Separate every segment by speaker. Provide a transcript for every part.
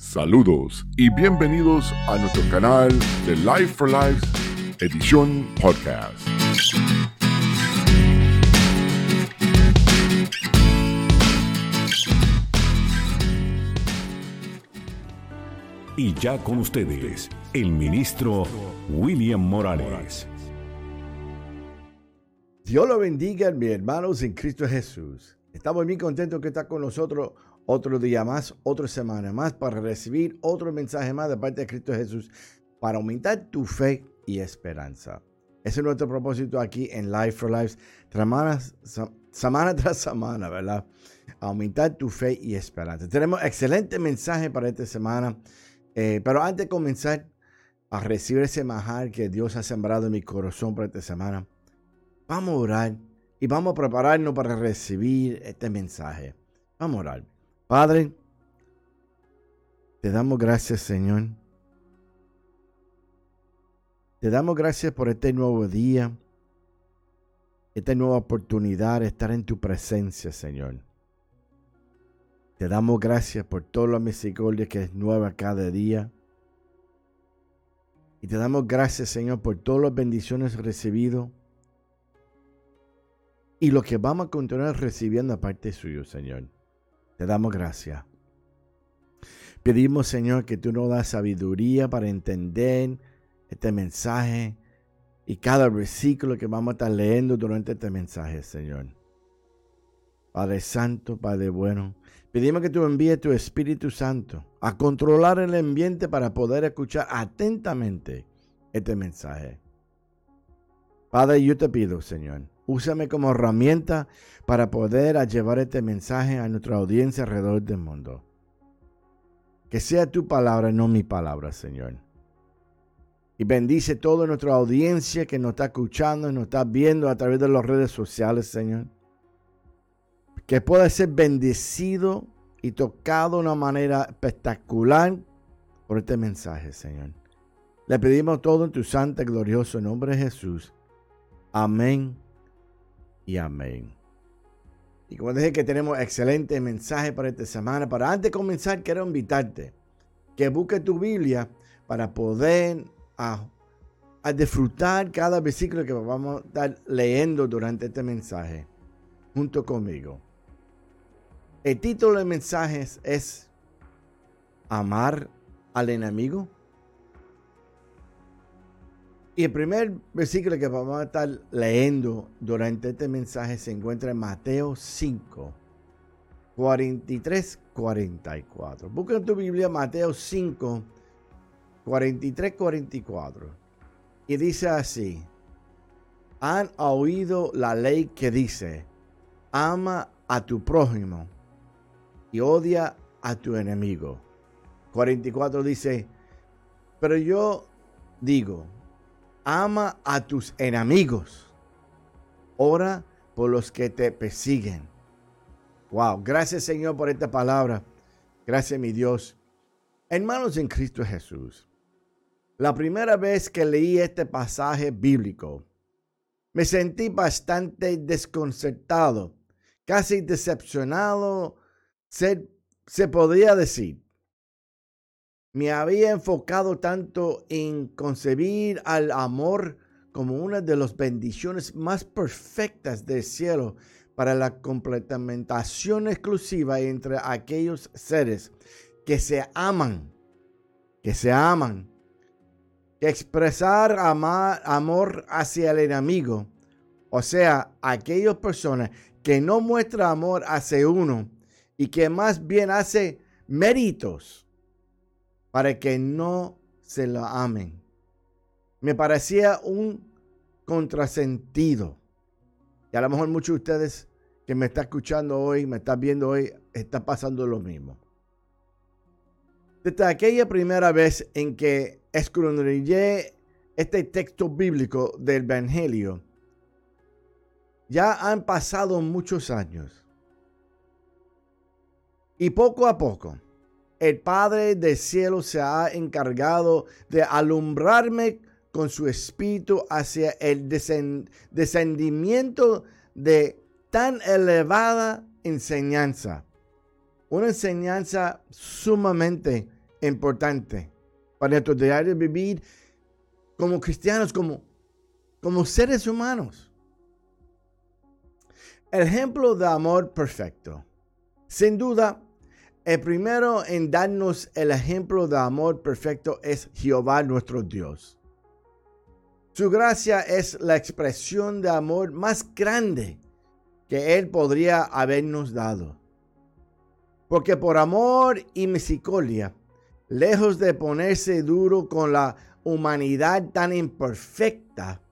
Speaker 1: Saludos y bienvenidos a nuestro canal de Life for Life edición podcast.
Speaker 2: Y ya con ustedes, el ministro William Morales.
Speaker 3: Dios lo bendiga, mis hermanos en Cristo Jesús. Estamos muy contentos que está con nosotros otro día más, otra semana más para recibir otro mensaje más de parte de Cristo Jesús para aumentar tu fe y esperanza. Ese es nuestro propósito aquí en Life for Life, semana tras semana, ¿verdad? Aumentar tu fe y esperanza. Tenemos excelente mensaje para esta semana, eh, pero antes de comenzar a recibir ese majar que Dios ha sembrado en mi corazón para esta semana, vamos a orar y vamos a prepararnos para recibir este mensaje. Vamos a orar. Padre, te damos gracias, Señor. Te damos gracias por este nuevo día, esta nueva oportunidad de estar en tu presencia, Señor. Te damos gracias por toda la misericordia que es nueva cada día. Y te damos gracias, Señor, por todas las bendiciones recibidas y lo que vamos a continuar recibiendo aparte suyo, Señor. Te damos gracias. Pedimos, Señor, que tú nos das sabiduría para entender este mensaje y cada versículo que vamos a estar leyendo durante este mensaje, Señor. Padre Santo, Padre bueno, pedimos que tú envíes tu Espíritu Santo a controlar el ambiente para poder escuchar atentamente este mensaje. Padre, yo te pido, Señor, Úsame como herramienta para poder llevar este mensaje a nuestra audiencia alrededor del mundo. Que sea tu palabra, no mi palabra, Señor. Y bendice toda nuestra audiencia que nos está escuchando y nos está viendo a través de las redes sociales, Señor. Que pueda ser bendecido y tocado de una manera espectacular por este mensaje, Señor. Le pedimos todo en tu santo y glorioso nombre Jesús. Amén y amén. Y como dije que tenemos excelente mensaje para esta semana, para antes de comenzar quiero invitarte que busque tu Biblia para poder a, a disfrutar cada versículo que vamos a estar leyendo durante este mensaje junto conmigo. El título del mensaje es Amar al enemigo. Y el primer versículo que vamos a estar leyendo durante este mensaje se encuentra en Mateo 5, 43, 44. Busca en tu Biblia Mateo 5, 43, 44. Y dice así, han oído la ley que dice, ama a tu prójimo y odia a tu enemigo. 44 dice, pero yo digo, ama a tus enemigos. Ora por los que te persiguen. Wow, gracias Señor por esta palabra. Gracias mi Dios. Hermanos en Cristo Jesús, la primera vez que leí este pasaje bíblico, me sentí bastante desconcertado, casi decepcionado, se, se podría decir me había enfocado tanto en concebir al amor como una de las bendiciones más perfectas del cielo para la complementación exclusiva entre aquellos seres que se aman, que se aman, expresar amor hacia el enemigo, o sea, aquellas personas que no muestran amor hacia uno y que más bien hace méritos para que no se lo amen. Me parecía un contrasentido. Y a lo mejor muchos de ustedes que me están escuchando hoy, me están viendo hoy, está pasando lo mismo. Desde aquella primera vez en que escudriñé este texto bíblico del Evangelio, ya han pasado muchos años. Y poco a poco, el Padre del cielo se ha encargado de alumbrarme con su espíritu hacia el descendimiento de tan elevada enseñanza. Una enseñanza sumamente importante para nuestro diario vivir como cristianos, como, como seres humanos. El ejemplo de amor perfecto. Sin duda, el primero en darnos el ejemplo de amor perfecto es Jehová nuestro Dios. Su gracia es la expresión de amor más grande que Él podría habernos dado. Porque por amor y misericordia, lejos de ponerse duro con la humanidad tan imperfecta,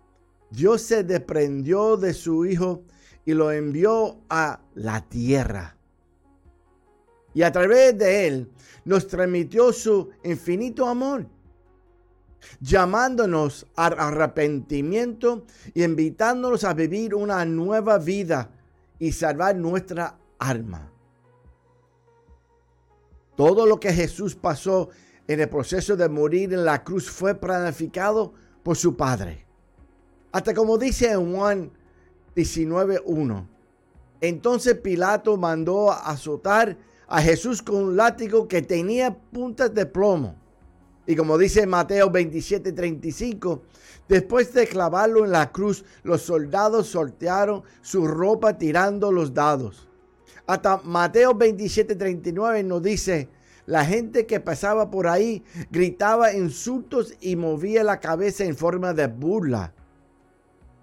Speaker 3: Dios se desprendió de su Hijo y lo envió a la tierra. Y a través de él nos transmitió su infinito amor, llamándonos al arrepentimiento y invitándonos a vivir una nueva vida y salvar nuestra alma. Todo lo que Jesús pasó en el proceso de morir en la cruz fue planificado por su Padre. Hasta como dice en Juan 19.1. Entonces Pilato mandó azotar a Jesús con un látigo que tenía puntas de plomo. Y como dice Mateo 27.35, después de clavarlo en la cruz, los soldados sortearon su ropa tirando los dados. Hasta Mateo 27, 39 nos dice, la gente que pasaba por ahí gritaba insultos y movía la cabeza en forma de burla.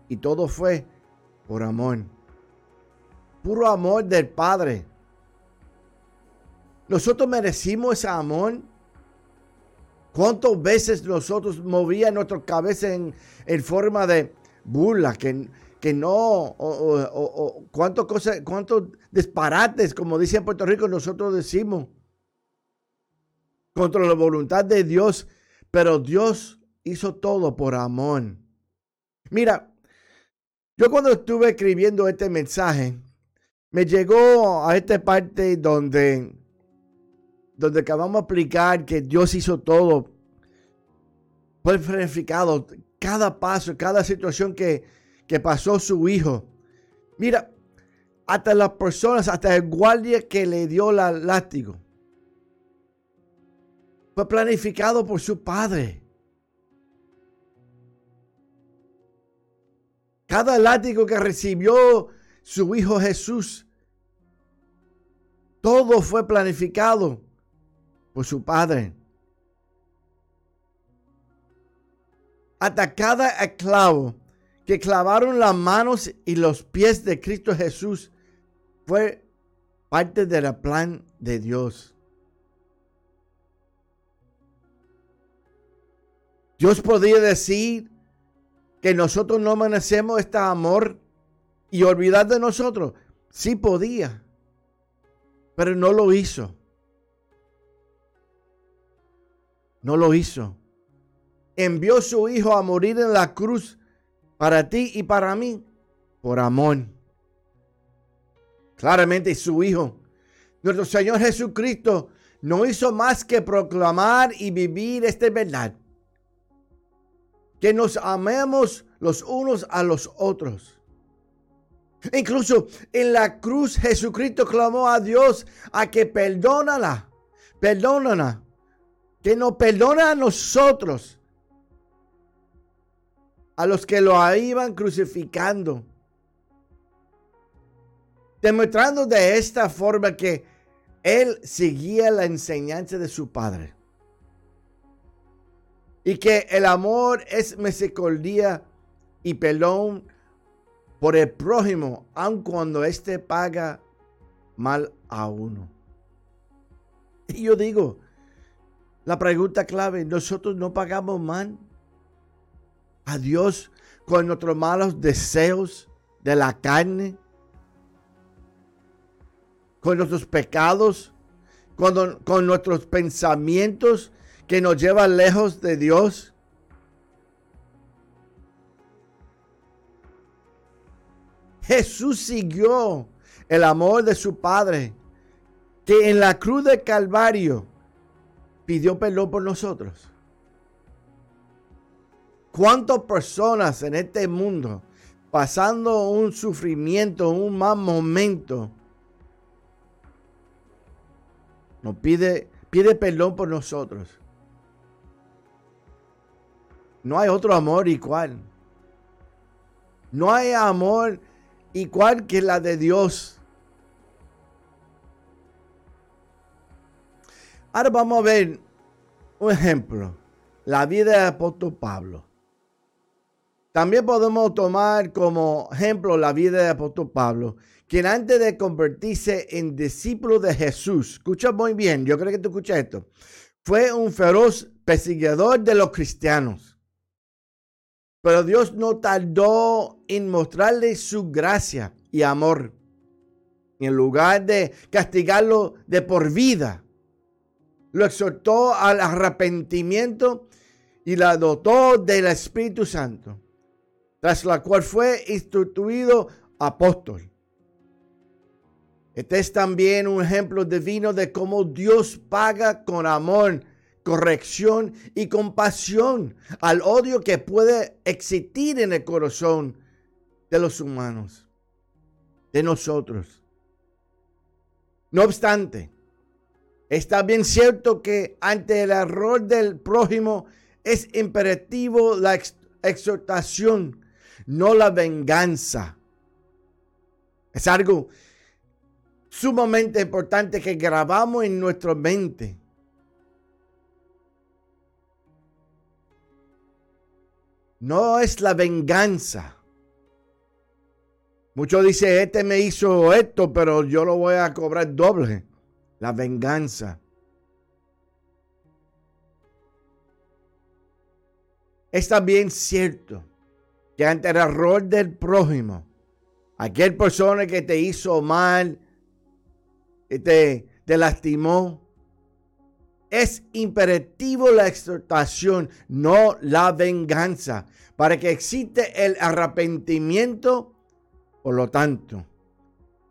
Speaker 3: Y todo fue por amor. Puro amor del Padre. Nosotros merecimos ese amor. ¿Cuántas veces nosotros movíamos nuestra cabeza en, forma de burla? Que, que no, o, cuántas cosas, cuántos disparates, como dice en Puerto Rico, nosotros decimos contra la voluntad de Dios, pero Dios hizo todo por amor. Mira, yo cuando estuve escribiendo este mensaje, me llegó a esta parte donde, donde acabamos de explicar que Dios hizo todo fue verificado cada paso, cada situación que, que pasó su hijo. Mira, hasta las personas, hasta el guardia que le dio la látigo. Fue planificado por su padre. Cada látigo que recibió su hijo Jesús, todo fue planificado por su padre. Hasta cada esclavo que clavaron las manos y los pies de Cristo Jesús fue parte del plan de Dios. Dios podría decir que nosotros no merecemos este amor y olvidar de nosotros. Sí podía, pero no lo hizo. No lo hizo. Envió su hijo a morir en la cruz para ti y para mí por amor. Claramente su Hijo, nuestro Señor Jesucristo, no hizo más que proclamar y vivir esta verdad. Que nos amemos los unos a los otros. Incluso en la cruz Jesucristo clamó a Dios a que perdónala, perdónala, que nos perdona a nosotros a los que lo iban crucificando. Demostrando de esta forma que él seguía la enseñanza de su padre. Y que el amor es misericordia y perdón por el prójimo, aun cuando éste paga mal a uno. Y yo digo, la pregunta clave, nosotros no pagamos mal a Dios con nuestros malos deseos de la carne, con nuestros pecados, con, con nuestros pensamientos que nos llevan lejos de Dios. Jesús siguió el amor de su Padre, que en la cruz de Calvario pidió perdón por nosotros. ¿Cuántas personas en este mundo pasando un sufrimiento, un mal momento, nos pide, pide perdón por nosotros. No hay otro amor igual. No hay amor igual que la de Dios. Ahora vamos a ver un ejemplo. La vida del apóstol Pablo. También podemos tomar como ejemplo la vida del apóstol Pablo, quien antes de convertirse en discípulo de Jesús, escucha muy bien, yo creo que tú escuchas esto, fue un feroz perseguidor de los cristianos. Pero Dios no tardó en mostrarle su gracia y amor. En lugar de castigarlo de por vida, lo exhortó al arrepentimiento y la dotó del Espíritu Santo tras la cual fue instituido apóstol. Este es también un ejemplo divino de cómo Dios paga con amor, corrección y compasión al odio que puede existir en el corazón de los humanos, de nosotros. No obstante, está bien cierto que ante el error del prójimo es imperativo la exhortación no la venganza. Es algo sumamente importante que grabamos en nuestra mente. No es la venganza. Muchos dicen, este me hizo esto, pero yo lo voy a cobrar doble. La venganza. Está bien cierto que ante el error del prójimo, aquel persona que te hizo mal, y te, te lastimó, es imperativo la exhortación, no la venganza, para que existe el arrepentimiento, por lo tanto,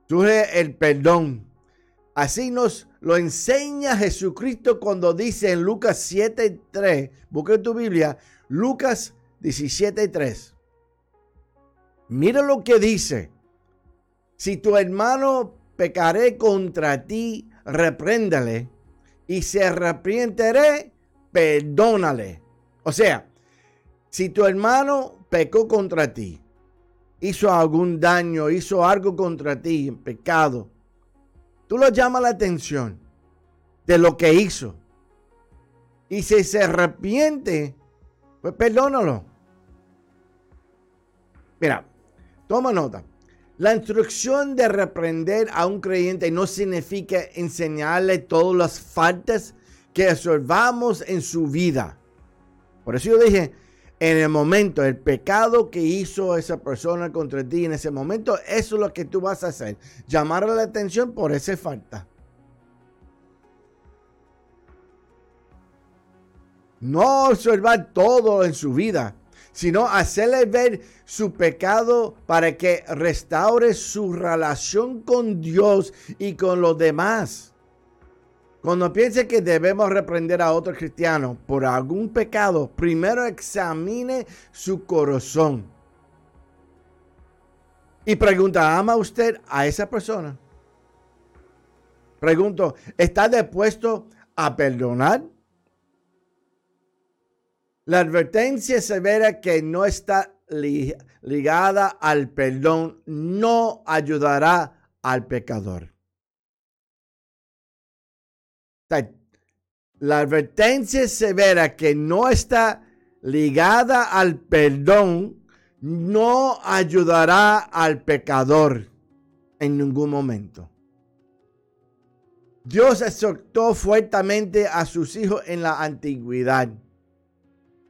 Speaker 3: surge el perdón. Así nos lo enseña Jesucristo cuando dice en Lucas 7.3, busca tu Biblia, Lucas 17.3. Mira lo que dice. Si tu hermano pecaré contra ti, repréndale. Y se arrepienteré, perdónale. O sea, si tu hermano pecó contra ti, hizo algún daño, hizo algo contra ti, pecado, tú lo llamas la atención de lo que hizo. Y si se arrepiente, pues perdónalo. Mira, Toma nota. La instrucción de reprender a un creyente no significa enseñarle todas las faltas que observamos en su vida. Por eso yo dije, en el momento, el pecado que hizo esa persona contra ti en ese momento, eso es lo que tú vas a hacer. Llamarle la atención por esa falta. No observar todo en su vida sino hacerle ver su pecado para que restaure su relación con Dios y con los demás. Cuando piense que debemos reprender a otro cristiano por algún pecado, primero examine su corazón. Y pregunta, ¿ama usted a esa persona? Pregunto, ¿está dispuesto a perdonar? La advertencia severa que no está ligada al perdón no ayudará al pecador. La advertencia severa que no está ligada al perdón no ayudará al pecador en ningún momento. Dios exhortó fuertemente a sus hijos en la antigüedad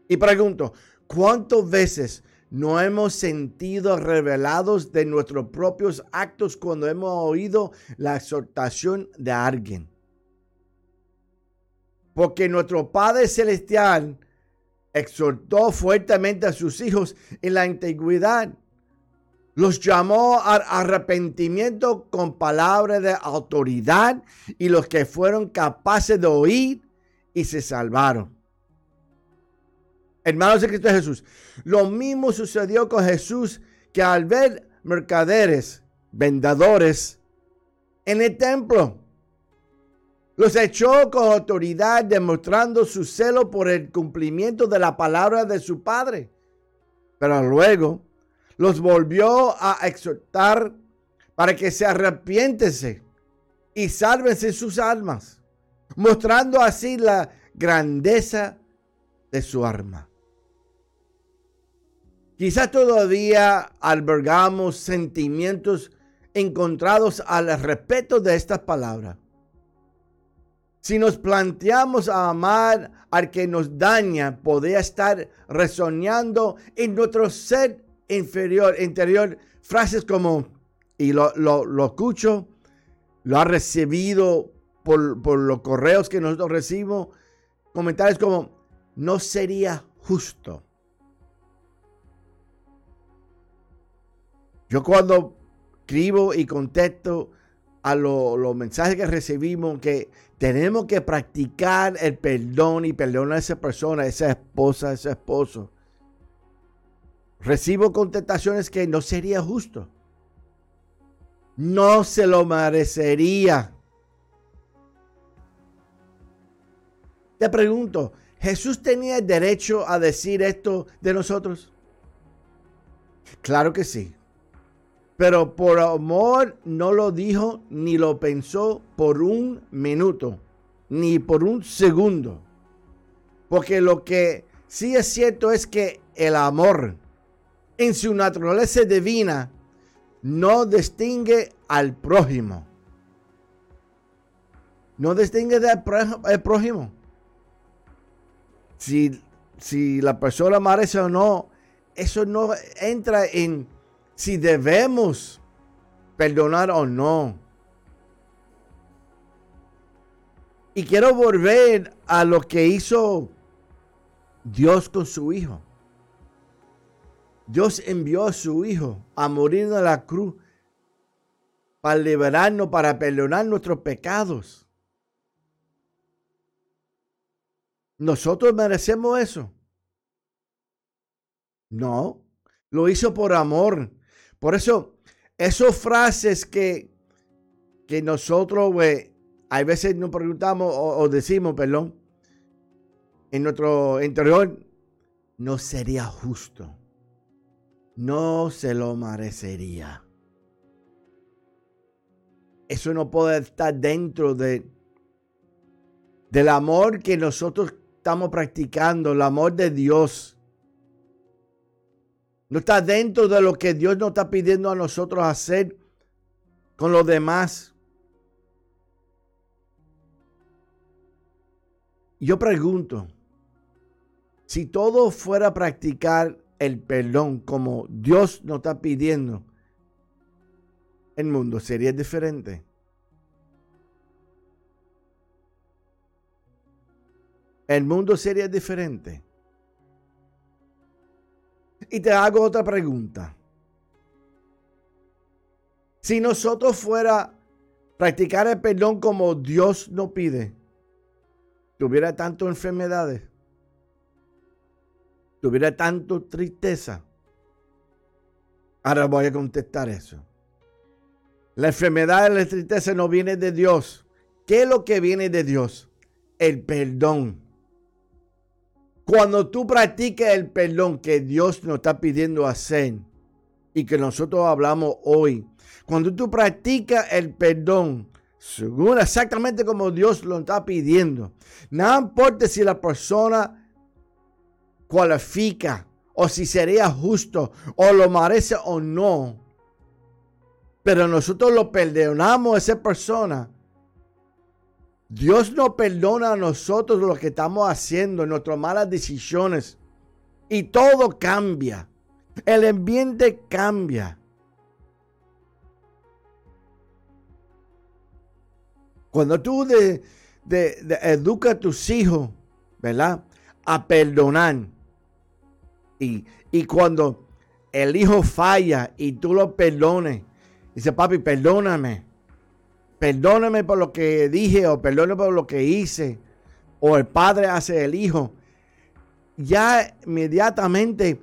Speaker 3: y pregunto, ¿cuántas veces no hemos sentido revelados de nuestros propios actos cuando hemos oído la exhortación de alguien? Porque nuestro Padre Celestial exhortó fuertemente a sus hijos en la antigüedad. Los llamó al arrepentimiento con palabras de autoridad y los que fueron capaces de oír y se salvaron. Hermanos de Cristo Jesús, lo mismo sucedió con Jesús que al ver mercaderes, vendedores en el templo. Los echó con autoridad, demostrando su celo por el cumplimiento de la palabra de su padre. Pero luego los volvió a exhortar para que se arrepiéntese y sálvense sus almas, mostrando así la grandeza de su arma. Quizás todavía albergamos sentimientos encontrados al respecto de estas palabras. Si nos planteamos a amar al que nos daña, podría estar resonando en nuestro ser inferior, interior, frases como, y lo, lo, escucho, lo ha recibido por, por los correos que nosotros recibimos, comentarios como, no sería justo. Yo cuando escribo y contesto a los mensajes que recibimos, que tenemos que practicar el perdón y perdonar a esa persona, esa esposa, ese esposo. Recibo contestaciones que no sería justo. No se lo merecería. Te pregunto, ¿Jesús tenía el derecho a decir esto de nosotros? Claro que sí. Pero por amor no lo dijo ni lo pensó por un minuto, ni por un segundo. Porque lo que sí es cierto es que el amor en su naturaleza divina no distingue al prójimo. No distingue del prójimo. Si, si la persona merece o no, eso no entra en si debemos perdonar o no. Y quiero volver a lo que hizo Dios con su Hijo. Dios envió a su Hijo a morir en la cruz para liberarnos, para perdonar nuestros pecados. ¿Nosotros merecemos eso? No, lo hizo por amor. Por eso, esas frases que, que nosotros, we, hay veces nos preguntamos o, decimos, perdón, en nuestro interior, no sería justo. No se lo merecería. Eso no puede estar dentro de, del amor que nosotros estamos practicando, el amor de Dios. No está dentro de lo que Dios nos está pidiendo a nosotros hacer con los demás. Yo pregunto, si todo fuera a practicar el perdón como Dios nos está pidiendo, el mundo sería diferente. El mundo sería diferente. Y te hago otra pregunta. Si nosotros fuera practicar el perdón como Dios nos pide, tuviera tanto enfermedades, tuviera tanto tristeza. Ahora voy a contestar eso. La enfermedad y la tristeza no viene de Dios. ¿Qué es lo que viene de Dios? El perdón. Cuando tú practicas el perdón que Dios nos está pidiendo hacer y que nosotros hablamos hoy, cuando tú practicas el perdón, según exactamente como Dios lo está pidiendo, no importa si la persona cualifica o si sería justo o lo merece o no, pero nosotros lo perdonamos a esa persona Dios nos perdona a nosotros lo que estamos haciendo, nuestras malas decisiones. Y todo cambia. El ambiente cambia. Cuando tú educas a tus hijos, ¿verdad? A perdonar. Y, y cuando el hijo falla y tú lo perdones, dice, papi, perdóname perdóname por lo que dije o perdóname por lo que hice, o el padre hace el hijo, ya inmediatamente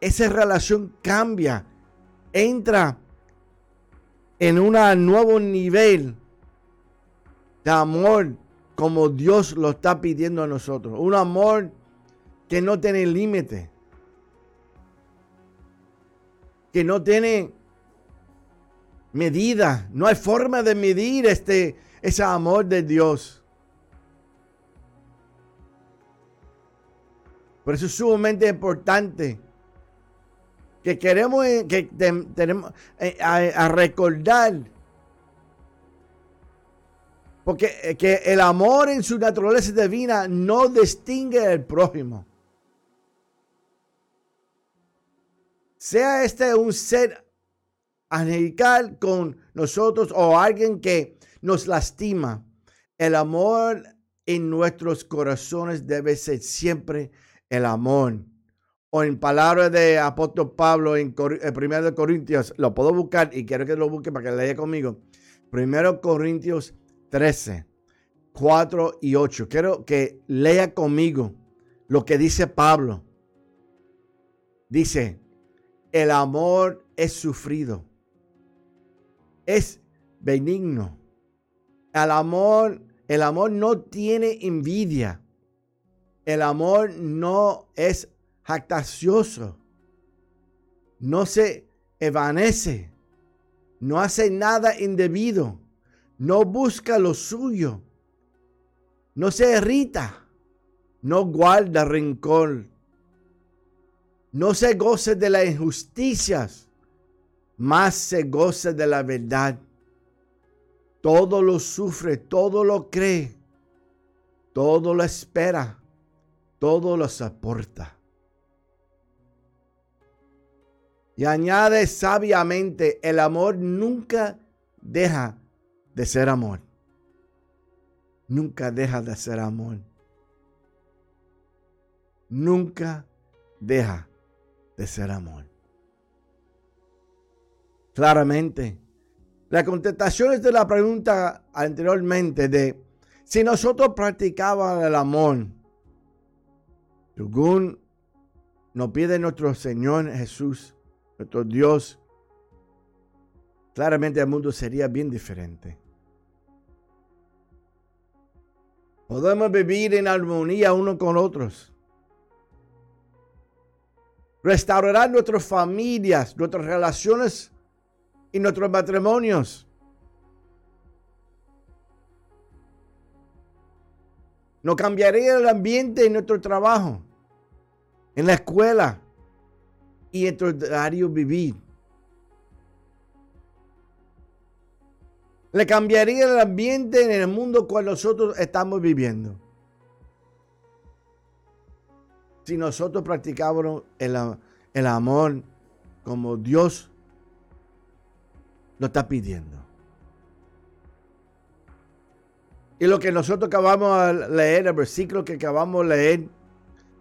Speaker 3: esa relación cambia, entra en un nuevo nivel de amor como Dios lo está pidiendo a nosotros. Un amor que no tiene límite. Que no tiene medida. No hay forma de medir este, ese amor de Dios. Por eso es sumamente importante que queremos eh, que tenemos eh, a, recordar porque eh, que el amor en su naturaleza divina no distingue el prójimo. Sea este un ser angelical con nosotros o alguien que nos lastima, el amor en nuestros corazones debe ser siempre el amor. O en palabras de apóstol Pablo en 1 de Corintios, lo puedo buscar y quiero que lo busque para que lea conmigo. 1 Corintios 13, 4 y 8. Quiero que lea conmigo lo que dice Pablo. Dice, el amor es sufrido, es benigno. El amor, el amor no tiene envidia. El amor no es jactacioso. No se evanece. No hace nada indebido. No busca lo suyo. No se irrita. No guarda rencor. No se goce de las injusticias. Más se goce de la verdad. Todo lo sufre, todo lo cree, todo lo espera todo lo soporta. Y añade sabiamente, el amor nunca deja de ser amor. Nunca deja de ser amor. Nunca deja de ser amor. Claramente, la contestación es de la pregunta anteriormente de si nosotros practicábamos el amor, según nos pide nuestro Señor Jesús, nuestro Dios, claramente el mundo sería bien diferente. Podemos vivir en armonía uno con otros. Restaurar nuestras familias, nuestras relaciones y nuestros matrimonios. No cambiaría el ambiente en nuestro trabajo, en la escuela y en nuestro diario vivir. Le cambiaría el ambiente en el mundo cual nosotros estamos viviendo. Si nosotros practicábamos el, el amor como Dios lo está pidiendo. Y lo que nosotros acabamos de leer, el versículo que acabamos de leer,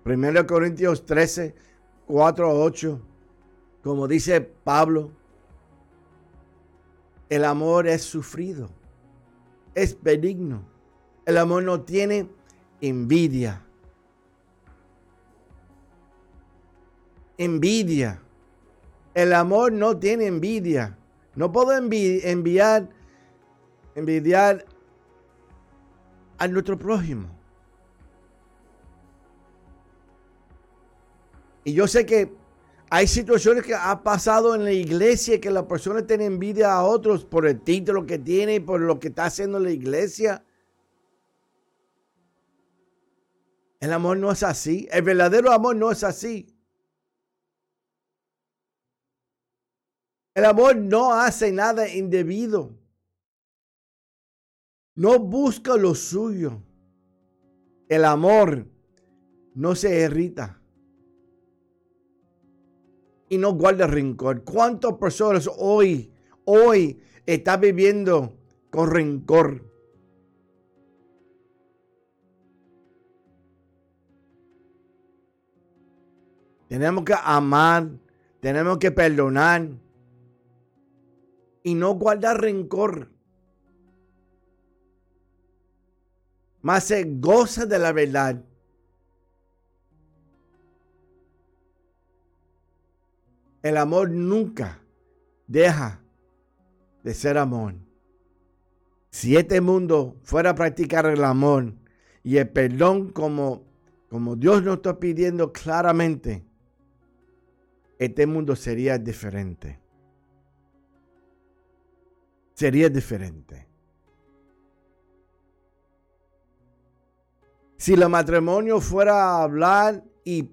Speaker 3: 1 Corintios 13, 4 a 8, como dice Pablo, el amor es sufrido, es benigno. El amor no tiene envidia. Envidia. El amor no tiene envidia. No puedo enviar, envidiar a nuestro prójimo. Y yo sé que hay situaciones que ha pasado en la iglesia que las personas tienen envidia a otros por el título que tiene y por lo que está haciendo la iglesia. El amor no es así. El verdadero amor no es así. El amor no hace nada indebido. No busca lo suyo. El amor no se irrita. Y no guarda rencor. ¿Cuántas personas hoy, hoy están viviendo con rencor? Tenemos que amar, tenemos que perdonar y no guardar rencor. más se goza de la verdad. El amor nunca deja de ser amor. Si este mundo fuera a practicar el amor y el perdón como, como Dios nos está pidiendo claramente, este mundo sería diferente. Sería diferente. Si el matrimonio fuera a hablar y,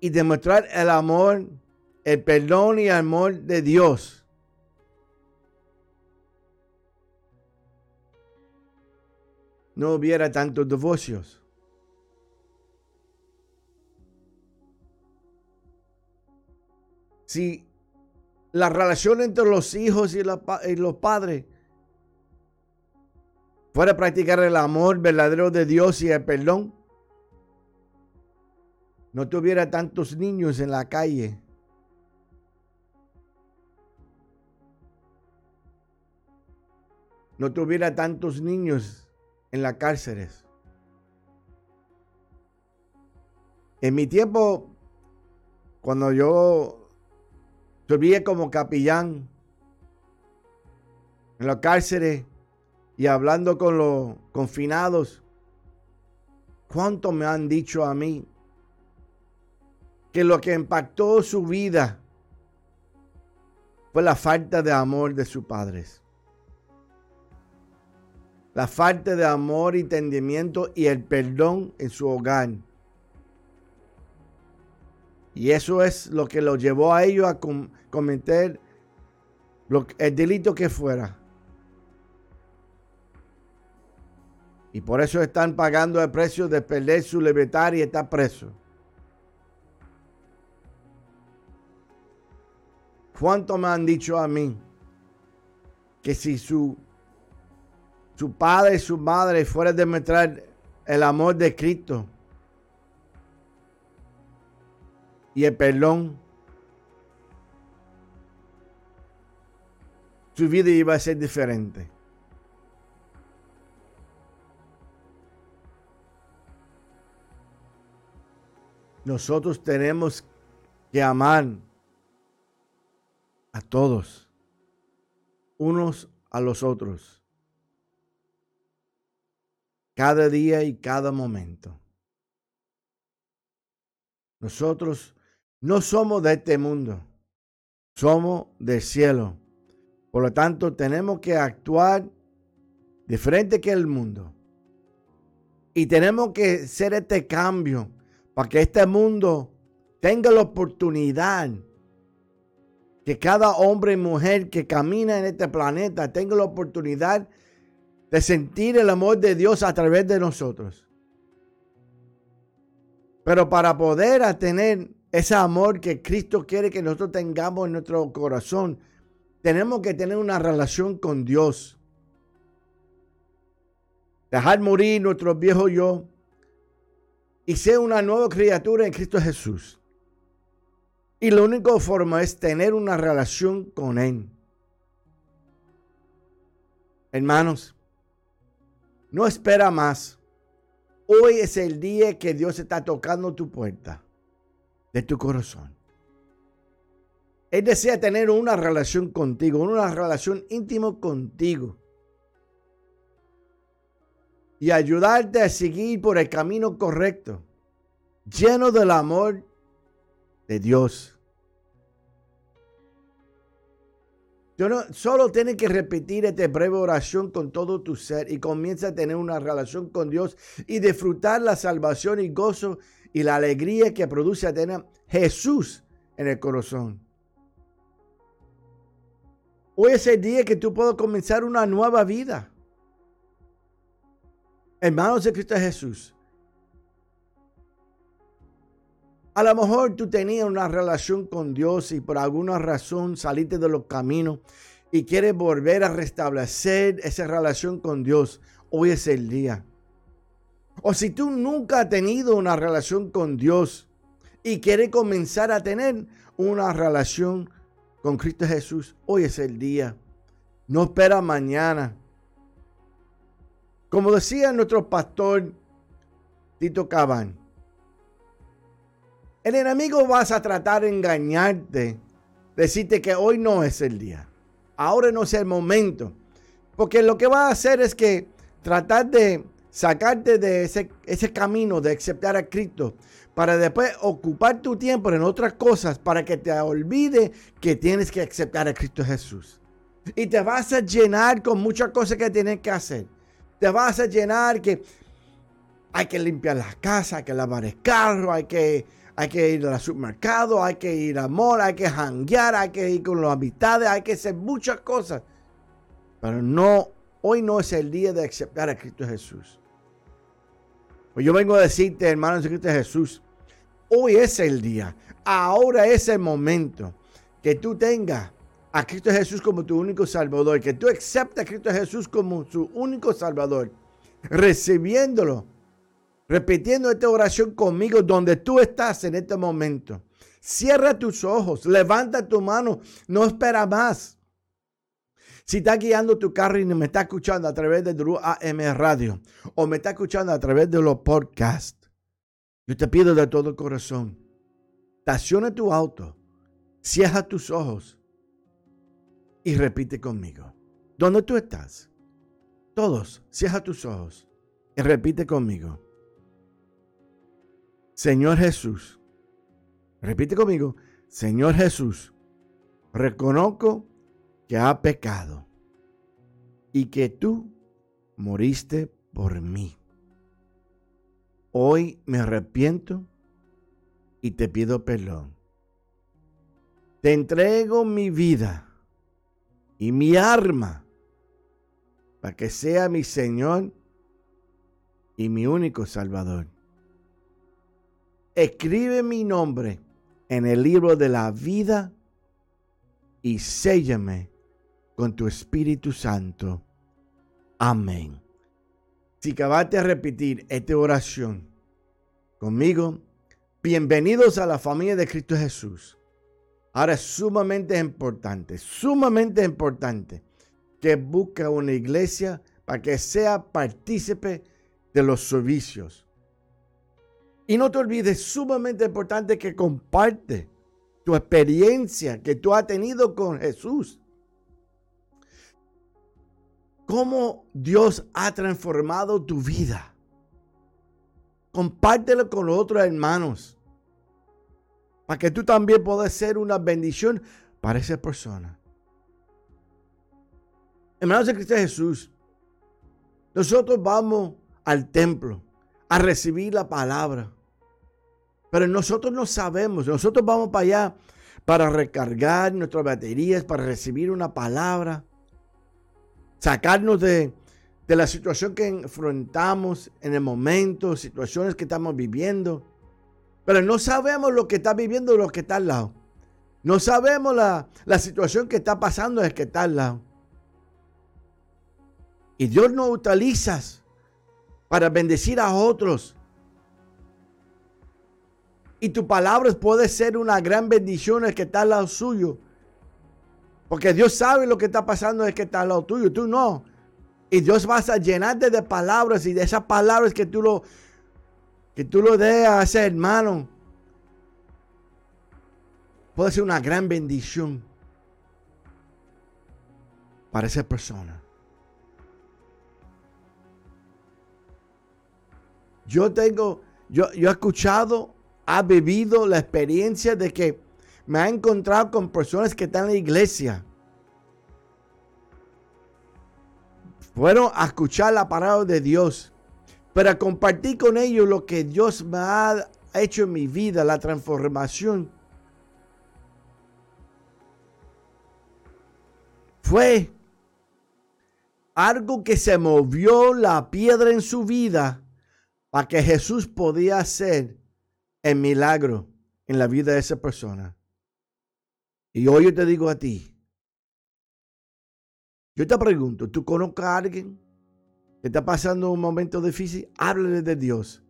Speaker 3: y demostrar el amor, el perdón y el amor de Dios, no hubiera tantos divorcios. Si la relación entre los hijos y, los padres fuera a practicar el amor verdadero de Dios y el perdón, no tuviera tantos niños en la calle. No tuviera tantos niños en las cárceles. En mi tiempo, cuando yo servía como capellán en las cárceles y hablando con los confinados, ¿cuánto me han dicho a mí que lo que impactó su vida fue la falta de amor de sus padres? la falta de amor, entendimiento y el perdón en su hogar. Y eso es lo que lo llevó a ellos a cometer el delito que fuera. Y por eso están pagando el precio de perder su libertad y estar preso. ¿Cuánto me han dicho a mí que si su su padre y su madre fuera a demostrar el amor de Cristo y el perdón, su vida iba a ser diferente. Nosotros tenemos que amar a todos, unos a los otros cada día y cada momento. Nosotros no somos de este mundo, somos del cielo. Por lo tanto, tenemos que actuar diferente que el mundo. Y tenemos que hacer este cambio para que este mundo tenga la oportunidad, que cada hombre y mujer que camina en este planeta tenga la oportunidad de sentir el amor de Dios a través de nosotros. Pero para poder tener ese amor que Cristo quiere que nosotros tengamos en nuestro corazón, tenemos que tener una relación con Dios. Dejar morir nuestro viejo yo y ser una nueva criatura en Cristo Jesús. Y la única forma es tener una relación con Él. Hermanos, no espera más. Hoy es el día que Dios está tocando tu puerta de tu corazón. Él desea tener una relación contigo, una relación íntima contigo. Y ayudarte a seguir por el camino correcto, lleno del amor de Dios. solo tienes que repetir esta breve oración con todo tu ser y comienza a tener una relación con Dios y disfrutar la salvación y gozo y la alegría que produce tener Jesús en el corazón. Hoy es el día que tú puedes comenzar una nueva vida. Hermanos de Cristo Jesús, A lo mejor tú tenías una relación con Dios y por alguna razón saliste de los caminos y quieres volver a restablecer esa relación con Dios. Hoy es el día. O si tú nunca has tenido una relación con Dios y quieres comenzar a tener una relación con Cristo Jesús, hoy es el día. No espera mañana. Como decía nuestro pastor Tito Cabán, el enemigo vas a tratar de engañarte, decirte que hoy no es el día. Ahora no es el momento. Porque lo que va a hacer es que tratar de sacarte de ese, ese camino de aceptar a Cristo para después ocupar tu tiempo en otras cosas para que te olvide que tienes que aceptar a Cristo Jesús. Y te vas a llenar con muchas cosas que tienes que hacer. Te vas a llenar que hay que limpiar la casa, hay que lavar el carro, hay que, hay que ir al supermercado, hay que ir al mall, hay que janguear, hay que ir con los amistades, hay que hacer muchas cosas. Pero no, hoy no es el día de aceptar a Cristo Jesús. Pues yo vengo a decirte, hermano de Cristo Jesús, hoy es el día, ahora es el momento que tú tengas a Cristo Jesús como tu único Salvador, que tú aceptes a Cristo Jesús como su único Salvador, recibiéndolo, repitiendo esta oración conmigo donde tú estás en este momento. Cierra tus ojos, levanta tu mano, no espera más. Si está guiando tu carro y me está escuchando a través de AM Radio o me está escuchando a través de los podcasts, yo te pido de todo corazón, estaciona tu auto, cierra tus ojos y repite conmigo. ¿Dónde tú estás? Todos, cierra tus ojos y repite conmigo. Señor Jesús, repite conmigo, Señor Jesús, reconozco que ha pecado y que tú moriste por mí. Hoy me arrepiento y te pido perdón. Te entrego mi vida y mi arma para que sea mi Señor y mi único Salvador. Escribe mi nombre en el libro de la vida y séllame con tu Espíritu Santo. Amén. Si acabaste de repetir esta oración conmigo, bienvenidos a la familia de Cristo Jesús. Ahora es sumamente importante, sumamente importante que busque una iglesia para que sea partícipe de los servicios. Y no te olvides, sumamente importante que comparte tu experiencia que tú has tenido con Jesús cómo Dios ha transformado tu vida. Compártelo con los otros hermanos. Para que tú también puedas ser una bendición para esa persona. Hermanos de Cristo Jesús, nosotros vamos al templo a recibir la palabra. Pero nosotros no sabemos, nosotros vamos para allá para recargar nuestras baterías, para recibir una palabra sacarnos de, la situación que enfrentamos en el momento, situaciones que estamos viviendo. Pero no sabemos lo que está viviendo lo que está al lado. No sabemos la, la situación que está pasando el que está al lado. Y Dios nos utiliza para bendecir a otros. Y tu palabra puede ser una gran bendición el que está al lado suyo. Porque Dios sabe lo que está pasando es que está al lado tuyo, tú no. Y Dios va a llenarte de palabras y de esas palabras que tú lo, que tú lo des a ese hermano. Puede ser una gran bendición para esa persona. Yo tengo, yo, yo he escuchado, ha vivido la experiencia de que me ha encontrado con personas que están en la iglesia. Fueron a escuchar la palabra de Dios, para compartir con ellos lo que Dios me ha hecho en mi vida, la transformación. Fue algo que se movió la piedra en su vida para que Jesús podía hacer el milagro en la vida de esa persona. Y hoy yo te digo a ti, yo te pregunto, ¿tú conoces a alguien que está pasando un momento difícil? Háblale de Dios.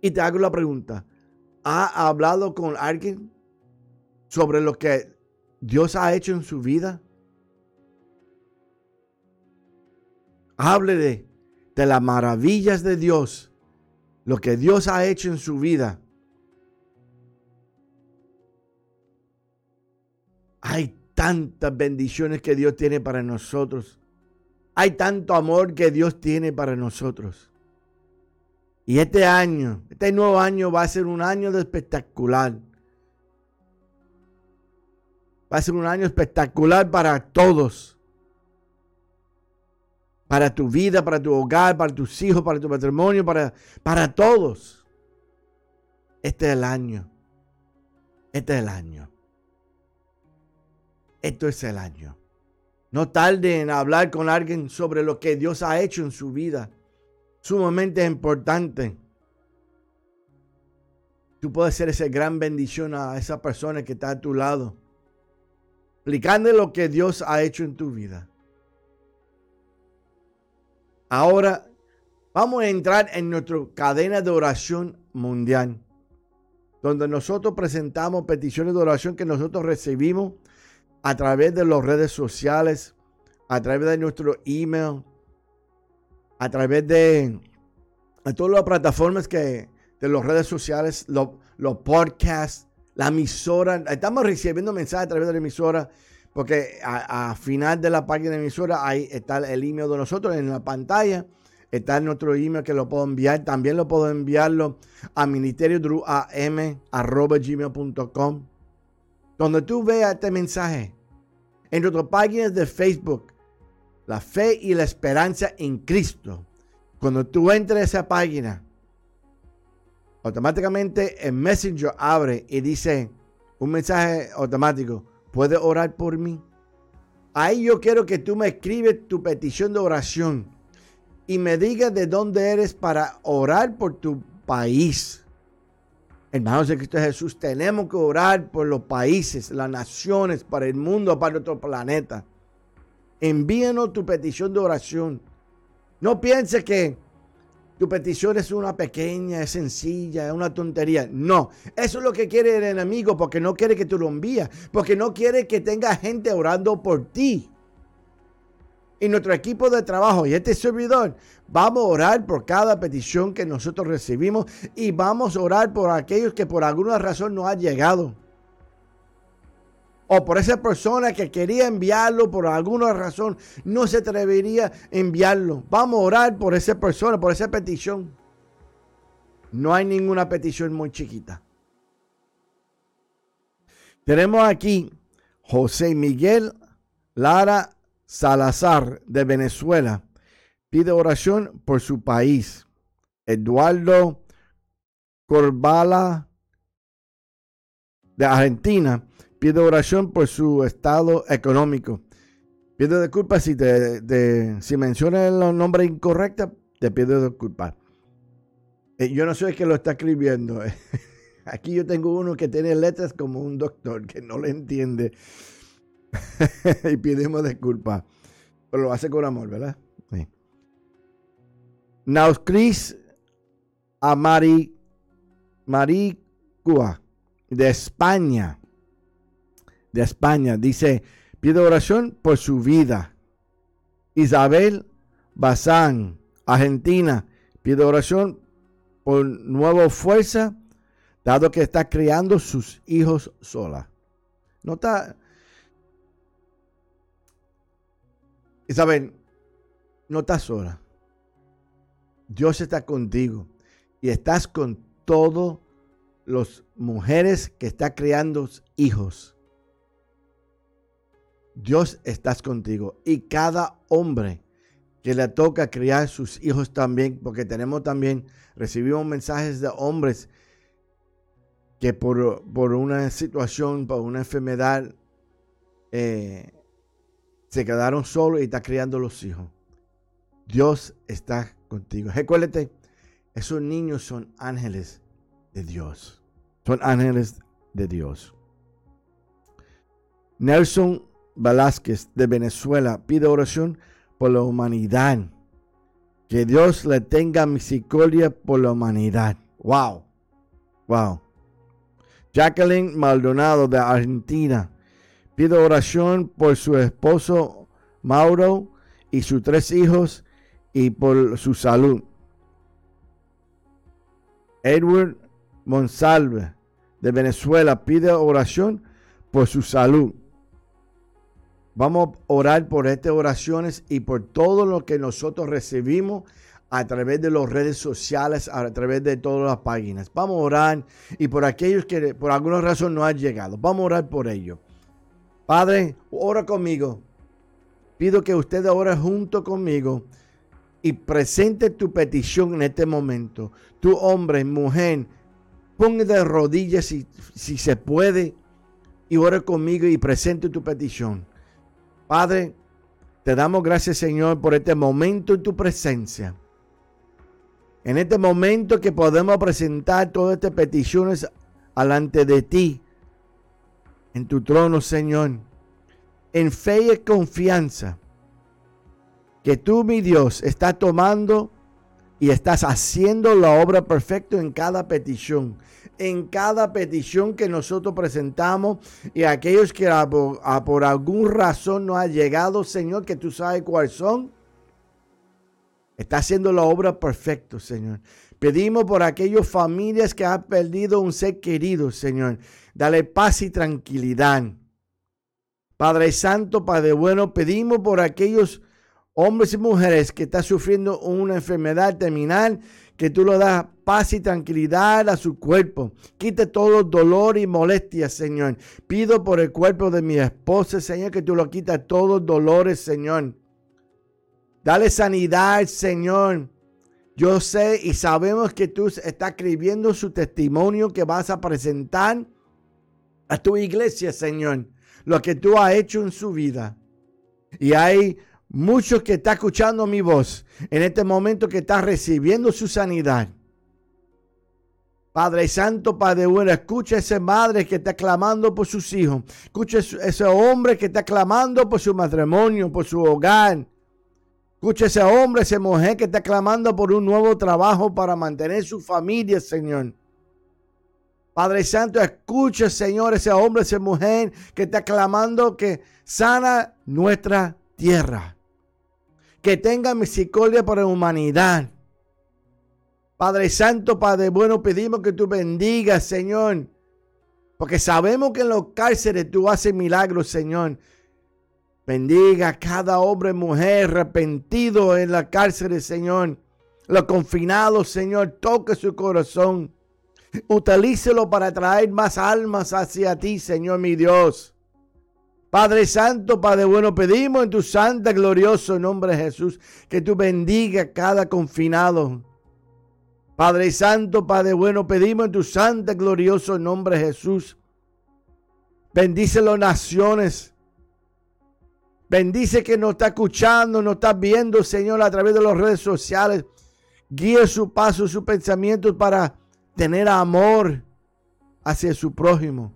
Speaker 3: Y te hago la pregunta, ¿ha hablado con alguien sobre lo que Dios ha hecho en su vida? Hable de, de las maravillas de Dios, lo que Dios ha hecho en su vida. Hay tantas bendiciones que Dios tiene para nosotros. Hay tanto amor que Dios tiene para nosotros. Y este año, este nuevo año va a ser un año de espectacular. Va a ser un año espectacular para todos. Para tu vida, para tu hogar, para tus hijos, para tu matrimonio, para, para todos. Este es el año. Este es el año. Esto es el año. No tarde en hablar con alguien sobre lo que Dios ha hecho en su vida. Sumamente importante. Tú puedes ser esa gran bendición a esa persona que está a tu lado. Explicando lo que Dios ha hecho en tu vida. Ahora vamos a entrar en nuestra cadena de oración mundial, donde nosotros presentamos peticiones de oración que nosotros recibimos a través de las redes sociales, a través de nuestro email, a través de, todas las plataformas que, de las redes sociales, los, podcasts, la emisora. Estamos recibiendo mensajes a través de la emisora, porque a, final de la página de la emisora ahí está el email de nosotros en la pantalla. Está nuestro email que lo puedo enviar. También lo puedo enviarlo a ministerio donde tú veas este mensaje, en nuestras páginas de Facebook, La Fe y la Esperanza en Cristo, cuando tú entres a esa página, automáticamente el Messenger abre y dice un mensaje automático, ¿puede orar por mí? Ahí yo quiero que tú me escribes tu petición de oración y me digas de dónde eres para orar por tu país. Hermanos de Cristo Jesús, tenemos que orar por los países, las naciones, para el mundo, para nuestro planeta. Envíenos tu petición de oración. No pienses que tu petición es una pequeña, es sencilla, es una tontería. No, eso es lo que quiere el enemigo porque no quiere que tú lo envíes, porque no quiere que tenga gente orando por ti y nuestro equipo de trabajo y este servidor vamos a orar por cada petición que nosotros recibimos y vamos a orar por aquellos que por alguna razón no han llegado. O por esa persona que quería enviarlo por alguna razón no se atrevería a enviarlo. Vamos a orar por esa persona, por esa petición. No hay ninguna petición muy chiquita. Tenemos aquí José Miguel Lara Salazar de Venezuela pide oración por su país. Eduardo Corbala de Argentina pide oración por su estado económico. Pido disculpas si, te, si mencioné el nombre incorrecto, te pido disculpas. Eh, yo no soy el que lo está escribiendo. Aquí yo tengo uno que tiene letras como un doctor que no le entiende. y pedimos disculpas. Pero lo hace con amor, ¿verdad? Sí. Nauskris Amari Maricua de España. De España. Dice, pide oración por su vida. Isabel Bazán, Argentina. Pide oración por nueva fuerza, dado que está criando sus hijos sola. No está, Isabel, no estás sola. Dios está contigo y estás con todas las mujeres que están criando hijos. Dios estás contigo y cada hombre que le toca criar sus hijos también, porque tenemos también, recibimos mensajes de hombres que por, por una situación, por una enfermedad, eh, se quedaron solos y está criando los hijos. Dios está contigo. Recuérdate, esos niños son ángeles de Dios. Son ángeles de Dios. Nelson Velázquez de Venezuela pide oración por la humanidad. Que Dios le tenga misericordia por la humanidad. Wow. Wow. Jacqueline Maldonado de Argentina Pido oración por su esposo Mauro y sus tres hijos y por su salud. Edward Monsalve de Venezuela pide oración por su salud. Vamos a orar por estas oraciones y por todo lo que nosotros recibimos a través de las redes sociales, a través de todas las páginas. Vamos a orar y por aquellos que por alguna razón no han llegado. Vamos a orar por ellos. Padre, ora conmigo. Pido que usted ore junto conmigo y presente tu petición en este momento. Tu hombre, mujer, ponga de rodillas si, si se puede y ore conmigo y presente tu petición. Padre, te damos gracias Señor por este momento en tu presencia. En este momento que podemos presentar todas estas peticiones alante de ti, en tu trono Señor, en fe y confianza, que tú mi Dios estás tomando y estás haciendo la obra perfecta en cada petición en cada petición que nosotros presentamos y aquellos que por, alguna razón no ha llegado, Señor, que tú sabes cuáles son. Está haciendo la obra perfecta, Señor. Pedimos por aquellas familias que han perdido un ser querido, Señor. Dale paz y tranquilidad. Padre Santo, Padre Bueno, pedimos por aquellos hombres y mujeres que están sufriendo una enfermedad terminal que tú le das paz y tranquilidad a su cuerpo. Quite todo dolor y molestia, Señor. Pido por el cuerpo de mi esposa, Señor, que tú lo quitas todos dolores, Señor. Dale sanidad, Señor. Yo sé y sabemos que tú estás escribiendo su testimonio que vas a presentar a tu iglesia, Señor. Lo que tú has hecho en su vida. Y hay Muchos que están escuchando mi voz en este momento que está recibiendo su sanidad. Padre Santo, Padre bueno, escucha a esa madre que está clamando por sus hijos. Escucha a ese hombre que está clamando por su matrimonio, por su hogar. Escucha a ese hombre, esa mujer que está clamando por un nuevo trabajo para mantener su familia, Señor. Padre Santo, escucha, Señor, ese hombre, esa mujer que está clamando que sana nuestra tierra que tenga misericordia por la humanidad. Padre Santo, Padre bueno, pedimos que tú bendigas, Señor. Porque sabemos que en los cárceles tú haces milagros, Señor. Bendiga a cada hombre mujer arrepentido en la cárcel, Señor. Los confinados, Señor, toque su corazón. Utilícelo para traer más almas hacia ti, Señor mi Dios. Padre Santo, Padre bueno, pedimos en tu santa, glorioso nombre Jesús que tú bendiga cada confinado. Padre Santo, Padre bueno, pedimos en tu santa, glorioso nombre Jesús. Bendice las naciones. Bendice que nos está escuchando, nos está viendo, Señor, a través de las redes sociales. Guíe su paso, su pensamiento para tener amor hacia su prójimo,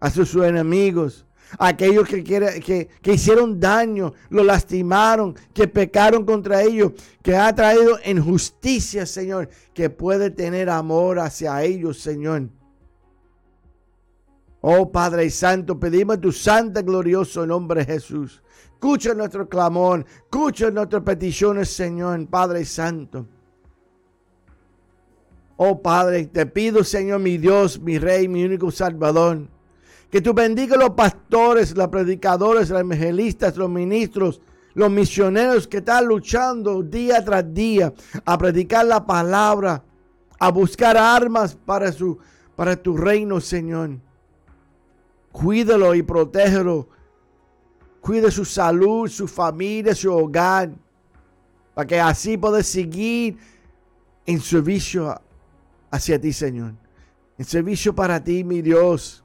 Speaker 3: hacia sus enemigos aquellos que, que, que, hicieron daño, lo lastimaron, que pecaron contra ellos, que ha traído injusticia, Señor, que puede tener amor hacia ellos, Señor. Oh Padre Santo, pedimos tu santo glorioso nombre Jesús. Escucha nuestro clamor, escucha nuestras peticiones, Señor, Padre Santo. Oh Padre, te pido, Señor, mi Dios, mi Rey, mi único Salvador que tú bendigas los pastores, los predicadores, los evangelistas, los ministros, los misioneros que están luchando día tras día a predicar la palabra, a buscar armas para, su, para tu reino, Señor. Cuídalo y protégelo. Cuide su salud, su familia, su hogar. Para que así pueda seguir en servicio hacia ti, Señor. En servicio para ti, mi Dios.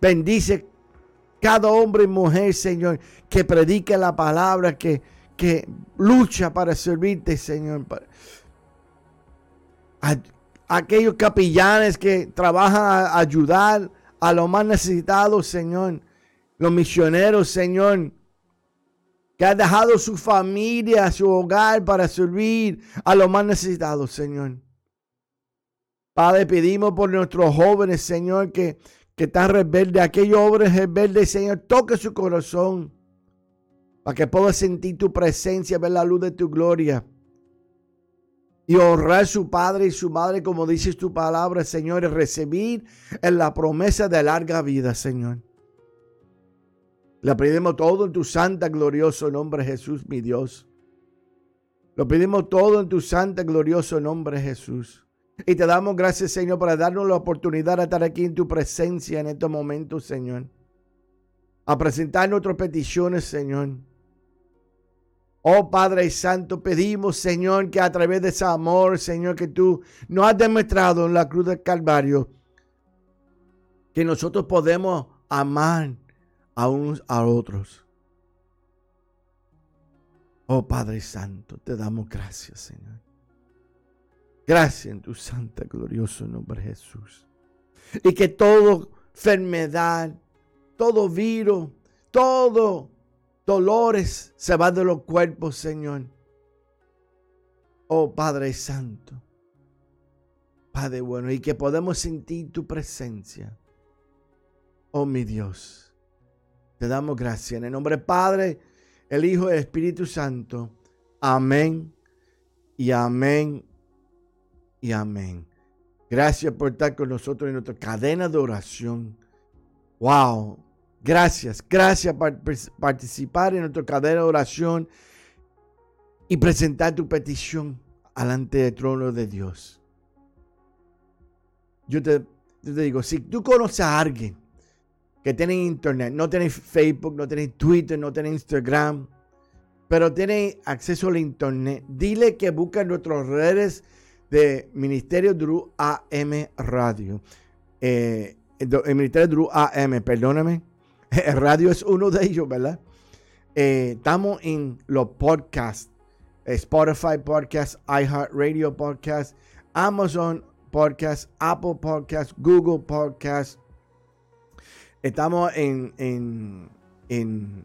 Speaker 3: Bendice cada hombre y mujer, Señor, que predique la palabra, que, que lucha para servirte, Señor. aquellos capellanes que trabajan a ayudar a los más necesitados, Señor. Los misioneros, Señor, que han dejado su familia, su hogar para servir a los más necesitados, Señor. Padre, pedimos por nuestros jóvenes, Señor, que que está rebelde, aquellos hombres rebeldes, Señor, toque su corazón para que pueda sentir tu presencia, ver la luz de tu gloria y honrar a su padre y su madre, como dices tu palabra, Señor, y recibir en la promesa de larga vida, Señor. Le pedimos todo en tu santa, glorioso nombre, Jesús, mi Dios. Lo pedimos todo en tu santa, glorioso nombre, Jesús. Y te damos gracias, Señor, para darnos la oportunidad de estar aquí en tu presencia en estos momentos, Señor. A presentar nuestras peticiones, Señor. Oh Padre Santo, pedimos, Señor, que a través de ese amor, Señor, que tú nos has demostrado en la cruz del Calvario, que nosotros podemos amar a unos a otros. Oh Padre Santo, te damos gracias, Señor. Gracias en tu santa, glorioso nombre Jesús. Y que toda enfermedad, todo virus, todo dolores se va de los cuerpos, Señor. Oh Padre Santo, Padre bueno, y que podemos sentir tu presencia. Oh mi Dios. Te damos gracias en el nombre del Padre, el Hijo y el Espíritu Santo. Amén y amén y amén. Gracias por estar con nosotros en nuestra cadena de oración. Wow. Gracias, gracias por participar en nuestra cadena de oración y presentar tu petición alante del trono de Dios. Yo te, digo, si tú conoces a alguien que tienen internet, no tienen Facebook, no tienen Twitter, no tienen Instagram, pero tienen acceso al internet, dile que busquen nuestras redes de Ministerio Drew AM Radio. Eh, el Ministerio Drew AM, perdóname. El radio es uno de ellos, ¿verdad? Eh, estamos en los podcasts. Spotify Podcast, iHeartRadio Podcast, Amazon Podcast, Apple Podcast, Google Podcast, Estamos en, en,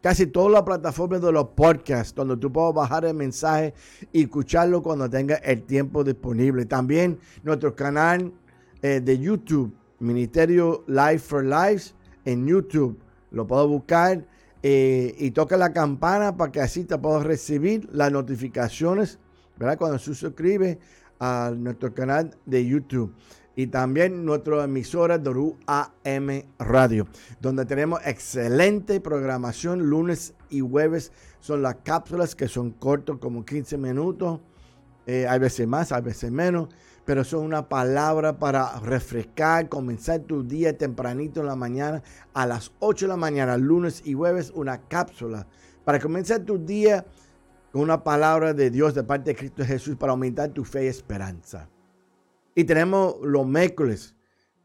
Speaker 3: casi todas las plataformas de los podcasts, donde tú puedes bajar el mensaje y escucharlo cuando tengas el tiempo disponible. También nuestro canal eh, de YouTube, Ministerio Life for Lives, en YouTube. Lo puedo buscar eh, y toca la campana para que así te puedas recibir las notificaciones, ¿verdad? Cuando se suscribe a nuestro canal de YouTube y también nuestra emisora Doru AM Radio, donde tenemos excelente programación lunes y jueves. Son las cápsulas que son cortos, como 15 minutos. Eh, hay veces más, hay veces menos, pero son una palabra para refrescar, comenzar tu día tempranito en la mañana, a las 8 de la mañana, lunes y jueves, una cápsula para comenzar tu día con una palabra de Dios de parte de Cristo Jesús para aumentar tu fe y esperanza. Y tenemos los miércoles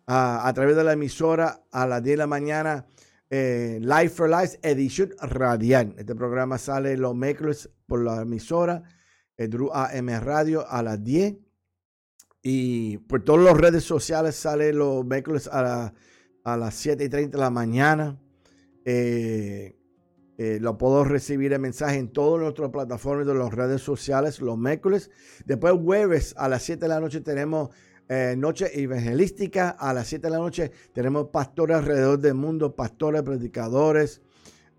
Speaker 3: a través de la emisora a las 10 de la mañana. Eh, Life for Life, edición radial. Este programa sale los miércoles por la emisora, el Drew AM Radio a las 10. Y por todas las redes sociales sale los miércoles a, las 7 y 30 de la mañana. Eh, eh, lo puedo recibir el mensaje en todas nuestras plataformas de las redes sociales los miércoles. Después jueves a las 7 de la noche tenemos eh, Noche Evangelística. A las 7 de la noche tenemos pastores alrededor del mundo, pastores, predicadores,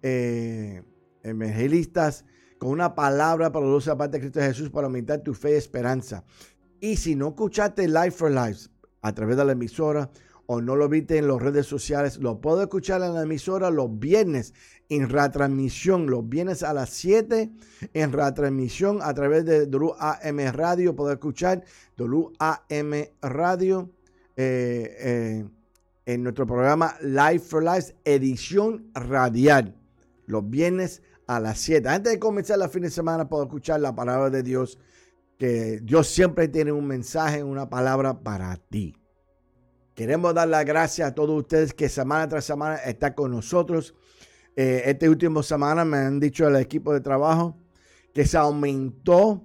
Speaker 3: eh, evangelistas, con una palabra para los aparte de Cristo Jesús para aumentar tu fe y esperanza. Y si no escuchaste Life for Lives a través de la emisora, o no lo viste en las redes sociales, lo puedo escuchar en la emisora los viernes en retransmisión, los viernes a las 7 en retransmisión a través de AM Radio. Puedo escuchar AM Radio eh, eh, en nuestro programa Live for Life, edición radial, los viernes a las 7. Antes de comenzar la fin de semana, puedo escuchar la palabra de Dios, que Dios siempre tiene un mensaje, una palabra para ti. Queremos dar las gracias a todos ustedes que semana tras semana están con nosotros. Eh, esta última semana me han dicho el equipo de trabajo que se aumentó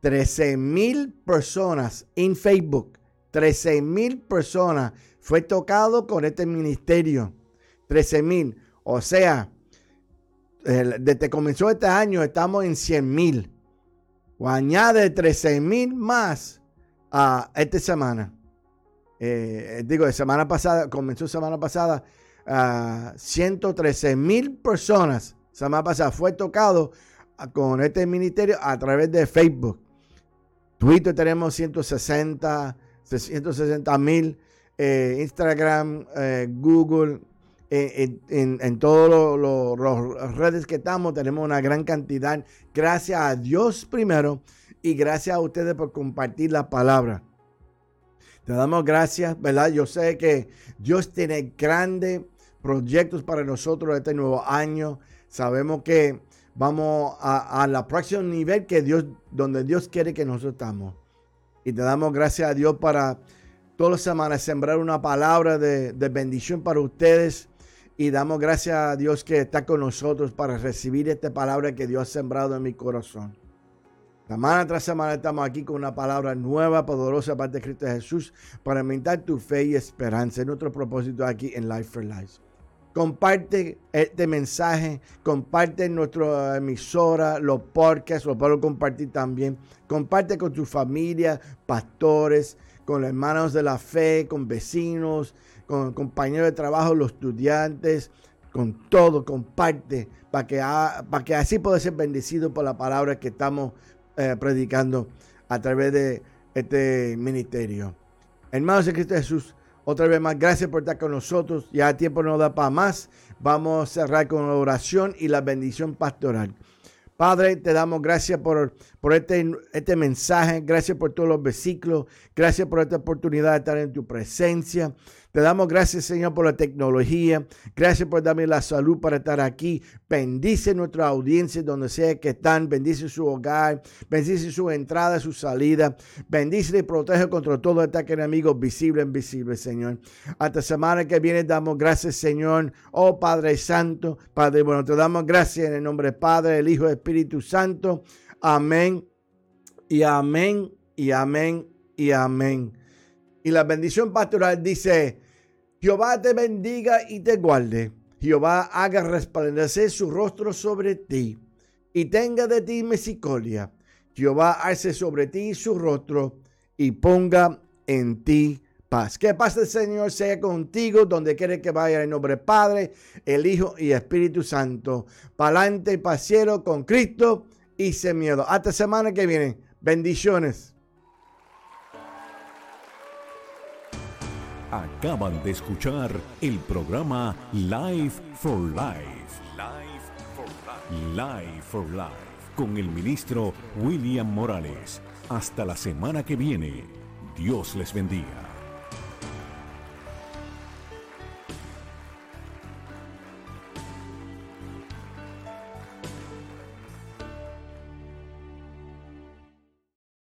Speaker 3: 13 mil personas en Facebook. 13 mil personas fue tocado con este ministerio. 13 mil. O sea, desde que comenzó este año estamos en 100 mil. Añade 13 mil más a esta semana. Eh, digo, semana pasada, comenzó semana pasada, a 113 mil personas, semana pasada, fue tocado con este ministerio a través de Facebook. Twitter tenemos 160, 160 mil, eh, Instagram, eh, Google, en, en, todas las redes que estamos, tenemos una gran cantidad. Gracias a Dios primero y gracias a ustedes por compartir la palabra. Te damos gracias, ¿verdad? Yo sé que Dios tiene grandes proyectos para nosotros este nuevo año. Sabemos que vamos a, la próximo nivel que Dios, donde Dios quiere que nosotros estamos. Y te damos gracias a Dios para todas las semanas sembrar una palabra de, de bendición para ustedes. Y damos gracias a Dios que está con nosotros para recibir esta palabra que Dios ha sembrado en mi corazón. Semana tras semana estamos aquí con una palabra nueva, poderosa parte de Cristo Jesús para aumentar tu fe y esperanza. En nuestro propósito aquí en Life for Life. Comparte este mensaje, comparte nuestra emisora, los podcasts, lo puedo compartir también. Comparte con tu familia, pastores, con hermanos de la fe, con vecinos, con compañeros de trabajo, los estudiantes, con todo, comparte para que, para que así pueda ser bendecido por la palabra que estamos eh, predicando a través de este ministerio. Hermanos de Cristo Jesús, otra vez más, gracias por estar con nosotros. Ya el tiempo no da para más. Vamos a cerrar con la oración y la bendición pastoral. Padre, te damos gracias por, por este, este mensaje, gracias por todos los versículos, gracias por esta oportunidad de estar en tu presencia. Te damos gracias, Señor, por la tecnología. Gracias por darme la salud para estar aquí. Bendice nuestra audiencia donde sea que están. Bendice su hogar. Bendice su entrada, su salida. Bendice y protege contra todo ataque enemigo visible e invisible, Señor. Hasta semana que viene damos gracias, Señor. Oh Padre Santo, Padre bueno, te damos gracias en el nombre del Padre, el Hijo el Espíritu Santo. Amén. Y amén. Y amén. Y amén. Y la bendición pastoral dice, Jehová te bendiga y te guarde. Jehová haga resplandecer su rostro sobre ti y tenga de ti misericordia. Jehová hace sobre ti su rostro y ponga en ti paz. Que paz del Señor sea contigo donde quiere que vaya en nombre Padre, el Hijo y Espíritu Santo. Palante y pasiero con Cristo y sin miedo. Hasta semana que viene. Bendiciones.
Speaker 2: Acaban de escuchar el programa Life for Life. Life for Life. Life for Life. Con el ministro William Morales. Hasta la semana que viene. Dios les bendiga.